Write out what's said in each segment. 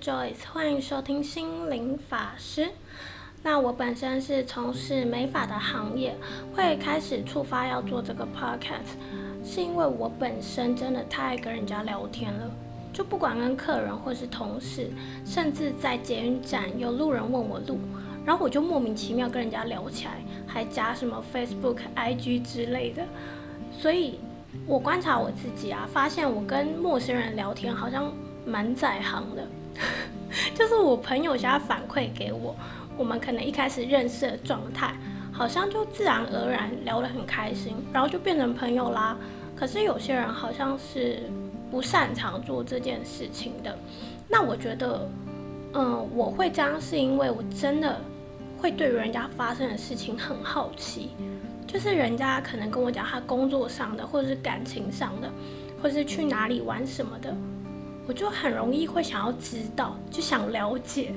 Joyce 欢迎收听心灵法师。那我本身是从事美发的行业，会开始触发要做这个 podcast，是因为我本身真的太爱跟人家聊天了，就不管跟客人或是同事，甚至在捷运站有路人问我路，然后我就莫名其妙跟人家聊起来，还加什么 Facebook、IG 之类的，所以。我观察我自己啊，发现我跟陌生人聊天好像蛮在行的，就是我朋友家反馈给我，我们可能一开始认识的状态，好像就自然而然聊得很开心，然后就变成朋友啦。可是有些人好像是不擅长做这件事情的，那我觉得，嗯，我会这样是因为我真的会对人家发生的事情很好奇。就是人家可能跟我讲他工作上的，或者是感情上的，或是去哪里玩什么的，我就很容易会想要知道，就想了解。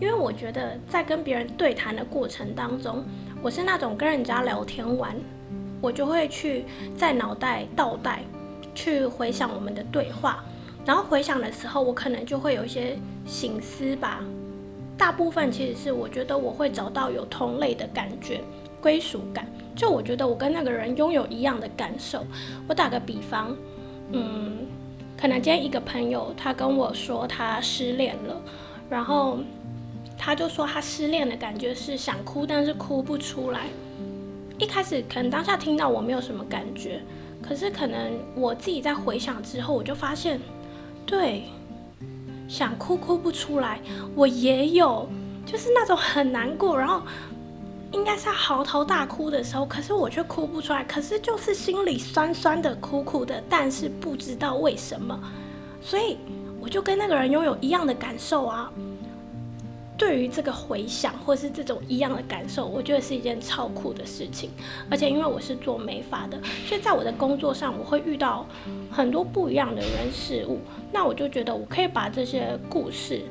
因为我觉得在跟别人对谈的过程当中，我是那种跟人家聊天完，我就会去在脑袋倒带，去回想我们的对话，然后回想的时候，我可能就会有一些醒思吧。大部分其实是我觉得我会找到有同类的感觉，归属感。就我觉得我跟那个人拥有一样的感受。我打个比方，嗯，可能今天一个朋友他跟我说他失恋了，然后他就说他失恋的感觉是想哭，但是哭不出来。一开始可能当下听到我没有什么感觉，可是可能我自己在回想之后，我就发现，对，想哭哭不出来，我也有，就是那种很难过，然后。应该是嚎啕大哭的时候，可是我却哭不出来，可是就是心里酸酸的、苦苦的，但是不知道为什么，所以我就跟那个人拥有一样的感受啊。对于这个回想或是这种一样的感受，我觉得是一件超酷的事情。而且因为我是做美发的，所以在我的工作上，我会遇到很多不一样的人事物，那我就觉得我可以把这些故事，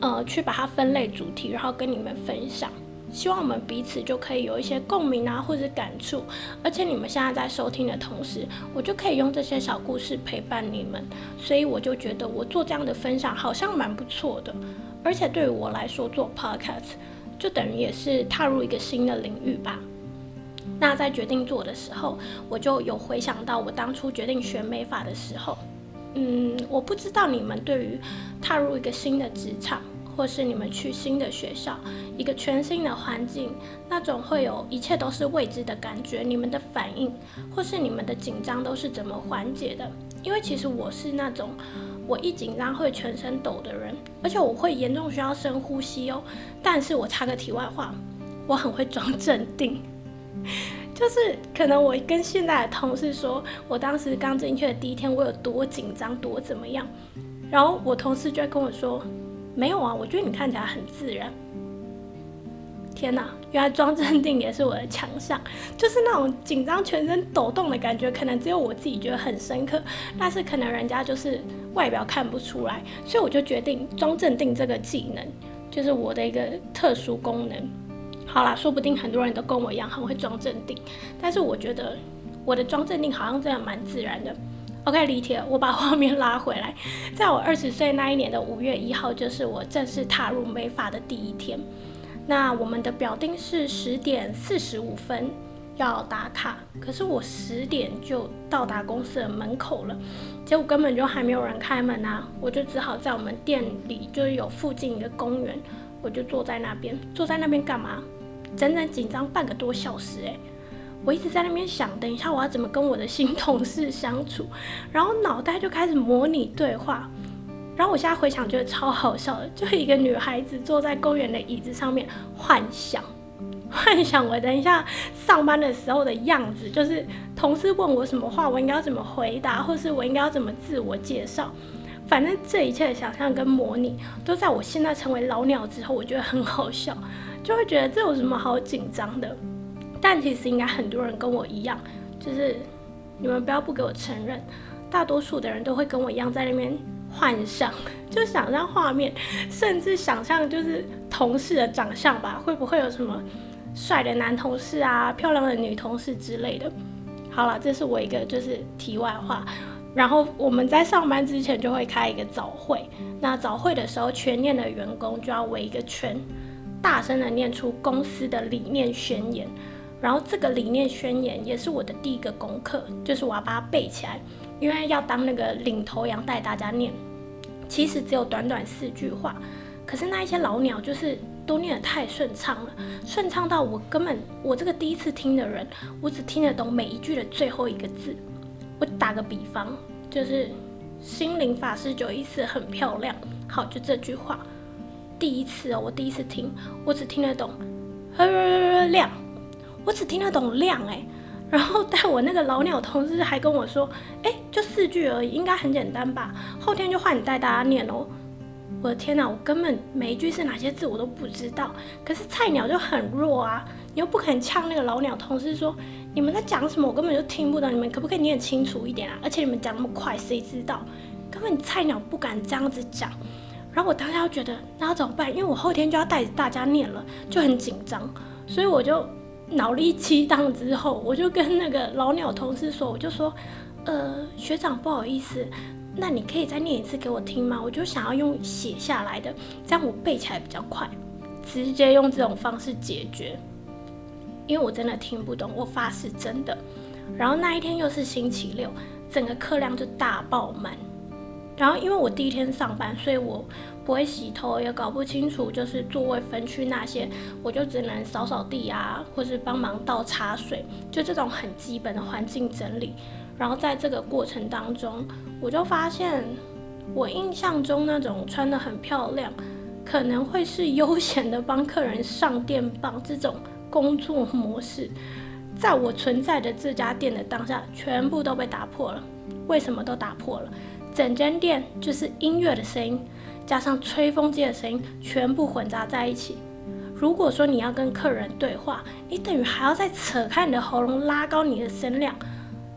呃，去把它分类主题，然后跟你们分享。希望我们彼此就可以有一些共鸣啊，或者感触。而且你们现在在收听的同时，我就可以用这些小故事陪伴你们。所以我就觉得我做这样的分享好像蛮不错的。而且对于我来说，做 podcast 就等于也是踏入一个新的领域吧。那在决定做的时候，我就有回想到我当初决定学美法的时候。嗯，我不知道你们对于踏入一个新的职场。或是你们去新的学校，一个全新的环境，那种会有一切都是未知的感觉，你们的反应或是你们的紧张都是怎么缓解的？因为其实我是那种我一紧张会全身抖的人，而且我会严重需要深呼吸哦。但是我插个题外话，我很会装镇定，就是可能我跟现在的同事说我当时刚进去的第一天我有多紧张多怎么样，然后我同事就会跟我说。没有啊，我觉得你看起来很自然。天哪，原来装镇定也是我的强项，就是那种紧张、全身抖动的感觉，可能只有我自己觉得很深刻，但是可能人家就是外表看不出来，所以我就决定装镇定这个技能就是我的一个特殊功能。好啦，说不定很多人都跟我一样很会装镇定，但是我觉得我的装镇定好像真的蛮自然的。OK，李铁，我把画面拉回来，在我二十岁那一年的五月一号，就是我正式踏入美发的第一天。那我们的表定是十点四十五分要打卡，可是我十点就到达公司的门口了，结果根本就还没有人开门啊！我就只好在我们店里，就是有附近一个公园，我就坐在那边，坐在那边干嘛？整整紧张半个多小时，诶。我一直在那边想，等一下我要怎么跟我的新同事相处，然后脑袋就开始模拟对话，然后我现在回想觉得超好笑的，就一个女孩子坐在公园的椅子上面幻想，幻想我等一下上班的时候的样子，就是同事问我什么话，我应该要怎么回答，或是我应该要怎么自我介绍，反正这一切的想象跟模拟，都在我现在成为老鸟之后，我觉得很好笑，就会觉得这有什么好紧张的。但其实应该很多人跟我一样，就是你们不要不给我承认，大多数的人都会跟我一样在那边幻想，就想象画面，甚至想象就是同事的长相吧，会不会有什么帅的男同事啊、漂亮的女同事之类的？好了，这是我一个就是题外话。然后我们在上班之前就会开一个早会，那早会的时候，全店的员工就要围一个圈，大声的念出公司的理念宣言。然后这个理念宣言也是我的第一个功课，就是我要把它背起来，因为要当那个领头羊带大家念。其实只有短短四句话，可是那一些老鸟就是都念得太顺畅了，顺畅到我根本我这个第一次听的人，我只听得懂每一句的最后一个字。我打个比方，就是心灵法师九一四很漂亮，好，就这句话，第一次哦，我第一次听，我只听得懂亮，我只听得懂亮哎，然后但我那个老鸟同事还跟我说，哎，就四句而已，应该很简单吧，后天就换你带大家念哦。我的天哪，我根本每一句是哪些字我都不知道，可是菜鸟就很弱啊，你又不肯呛那个老鸟同事说。你们在讲什么？我根本就听不懂。你们可不可以念清楚一点啊？而且你们讲那么快，谁知道？根本菜鸟不敢这样子讲。然后我当下就觉得，那要怎么办？因为我后天就要带着大家念了，就很紧张。所以我就脑力激荡之后，我就跟那个老鸟同事说，我就说，呃，学长不好意思，那你可以再念一次给我听吗？我就想要用写下来的，这样我背起来比较快，直接用这种方式解决。因为我真的听不懂，我发誓真的。然后那一天又是星期六，整个课量就大爆满。然后因为我第一天上班，所以我不会洗头，也搞不清楚就是座位分区那些，我就只能扫扫地啊，或是帮忙倒茶水，就这种很基本的环境整理。然后在这个过程当中，我就发现我印象中那种穿的很漂亮，可能会是悠闲的帮客人上电棒这种。工作模式，在我存在的这家店的当下，全部都被打破了。为什么都打破了？整间店就是音乐的声音，加上吹风机的声音，全部混杂在一起。如果说你要跟客人对话，你等于还要再扯开你的喉咙，拉高你的声量，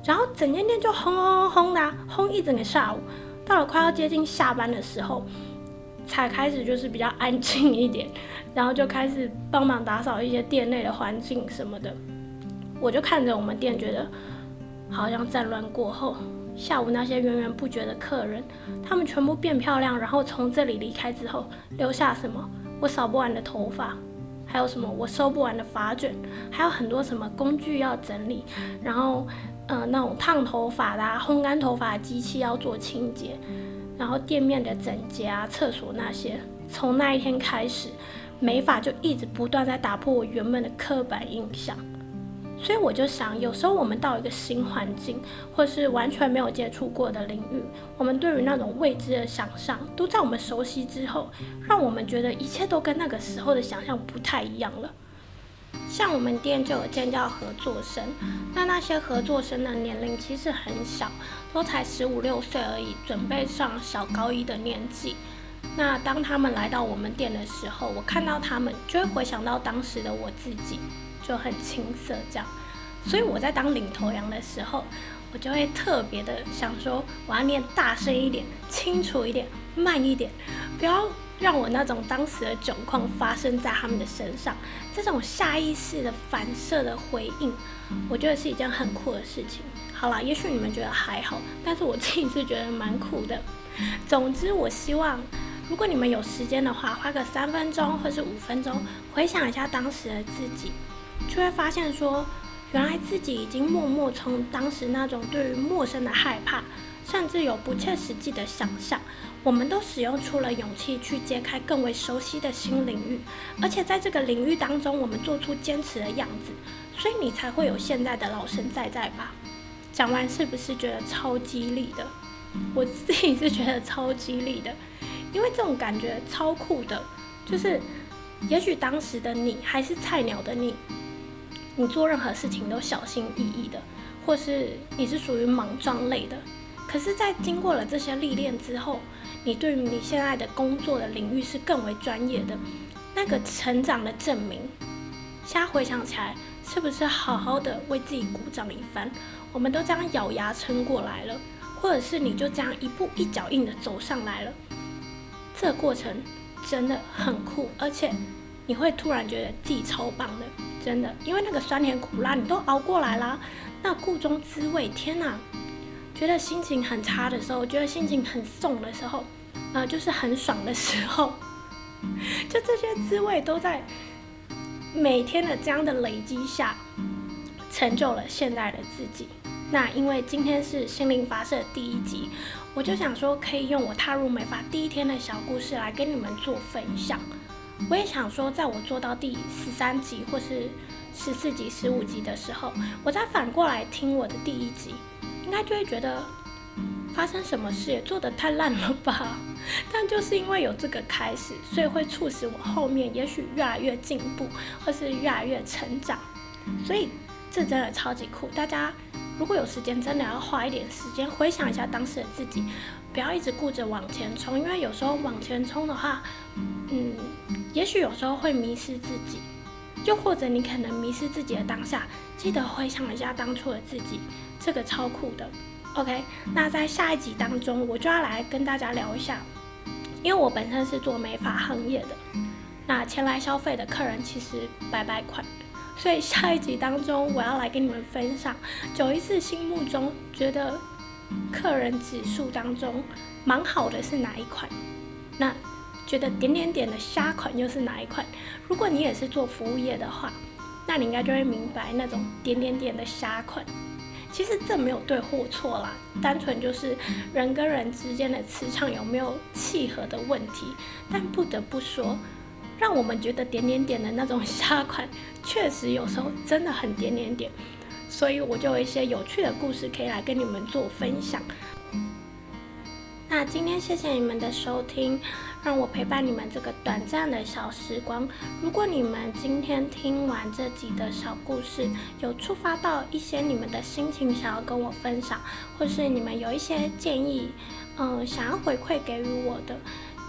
然后整间店就轰轰轰轰的轰一整个下午。到了快要接近下班的时候。才开始就是比较安静一点，然后就开始帮忙打扫一些店内的环境什么的。我就看着我们店，觉得好像战乱过后，下午那些源源不绝的客人，他们全部变漂亮，然后从这里离开之后，留下什么？我扫不完的头发，还有什么我收不完的发卷，还有很多什么工具要整理，然后呃那种烫头发的、烘干头发的机器要做清洁。然后店面的整洁啊，厕所那些，从那一天开始，美发就一直不断在打破我原本的刻板印象。所以我就想，有时候我们到一个新环境，或是完全没有接触过的领域，我们对于那种未知的想象，都在我们熟悉之后，让我们觉得一切都跟那个时候的想象不太一样了。像我们店就有尖叫合作生，那那些合作生的年龄其实很小，都才十五六岁而已，准备上小高一的年纪。那当他们来到我们店的时候，我看到他们就会回想到当时的我自己，就很青涩这样。所以我在当领头羊的时候，我就会特别的想说，我要念大声一点、清楚一点、慢一点，不要。让我那种当时的窘况发生在他们的身上，这种下意识的反射的回应，我觉得是一件很酷的事情。好啦，也许你们觉得还好，但是我自己是觉得蛮酷的。总之，我希望如果你们有时间的话，花个三分钟或是五分钟，回想一下当时的自己，就会发现说，原来自己已经默默从当时那种对于陌生的害怕。甚至有不切实际的想象，我们都使用出了勇气去揭开更为熟悉的新领域，而且在这个领域当中，我们做出坚持的样子，所以你才会有现在的老神在在吧？讲完是不是觉得超激励的？我自己是觉得超激励的，因为这种感觉超酷的，就是也许当时的你还是菜鸟的你，你做任何事情都小心翼翼的，或是你是属于莽撞类的。可是，在经过了这些历练之后，你对于你现在的工作的领域是更为专业的，那个成长的证明，现在回想起来，是不是好好的为自己鼓掌一番？我们都这样咬牙撑过来了，或者是你就这样一步一脚印的走上来了，这过程真的很酷，而且你会突然觉得自己超棒的，真的，因为那个酸甜苦辣你都熬过来啦，那故中滋味，天哪！觉得心情很差的时候，觉得心情很送的时候，呃，就是很爽的时候，就这些滋味都在每天的这样的累积下，成就了现在的自己。那因为今天是心灵发射第一集，我就想说可以用我踏入美发第一天的小故事来跟你们做分享。我也想说，在我做到第十三集或是十四集、十五集的时候，我再反过来听我的第一集。应该就会觉得发生什么事也做得太烂了吧？但就是因为有这个开始，所以会促使我后面也许越来越进步，或是越来越成长。所以这真的超级酷！大家如果有时间，真的要花一点时间回想一下当时的自己，不要一直顾着往前冲，因为有时候往前冲的话，嗯，也许有时候会迷失自己，又或者你可能迷失自己的当下。记得回想一下当初的自己。这个超酷的，OK。那在下一集当中，我就要来跟大家聊一下，因为我本身是做美发行业的，那前来消费的客人其实白白款，所以下一集当中我要来跟你们分享九一四心目中觉得客人指数当中蛮好的是哪一款，那觉得点点点的虾款又是哪一款？如果你也是做服务业的话，那你应该就会明白那种点点点的虾款。其实这没有对或错啦，单纯就是人跟人之间的磁场有没有契合的问题。但不得不说，让我们觉得点点点的那种虾款，确实有时候真的很点点点。所以我就有一些有趣的故事可以来跟你们做分享。那今天谢谢你们的收听，让我陪伴你们这个短暂的小时光。如果你们今天听完这集的小故事，有触发到一些你们的心情，想要跟我分享，或是你们有一些建议，嗯，想要回馈给予我的，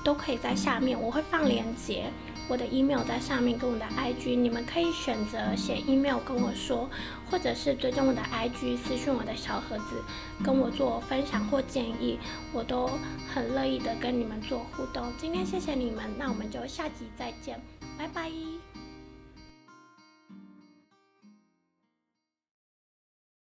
都可以在下面，我会放链接。我的 email 在上面，跟我的 IG，你们可以选择写 email 跟我说，或者是追踪我的 IG 私信我的小盒子，跟我做分享或建议，我都很乐意的跟你们做互动。今天谢谢你们，那我们就下集再见，拜拜。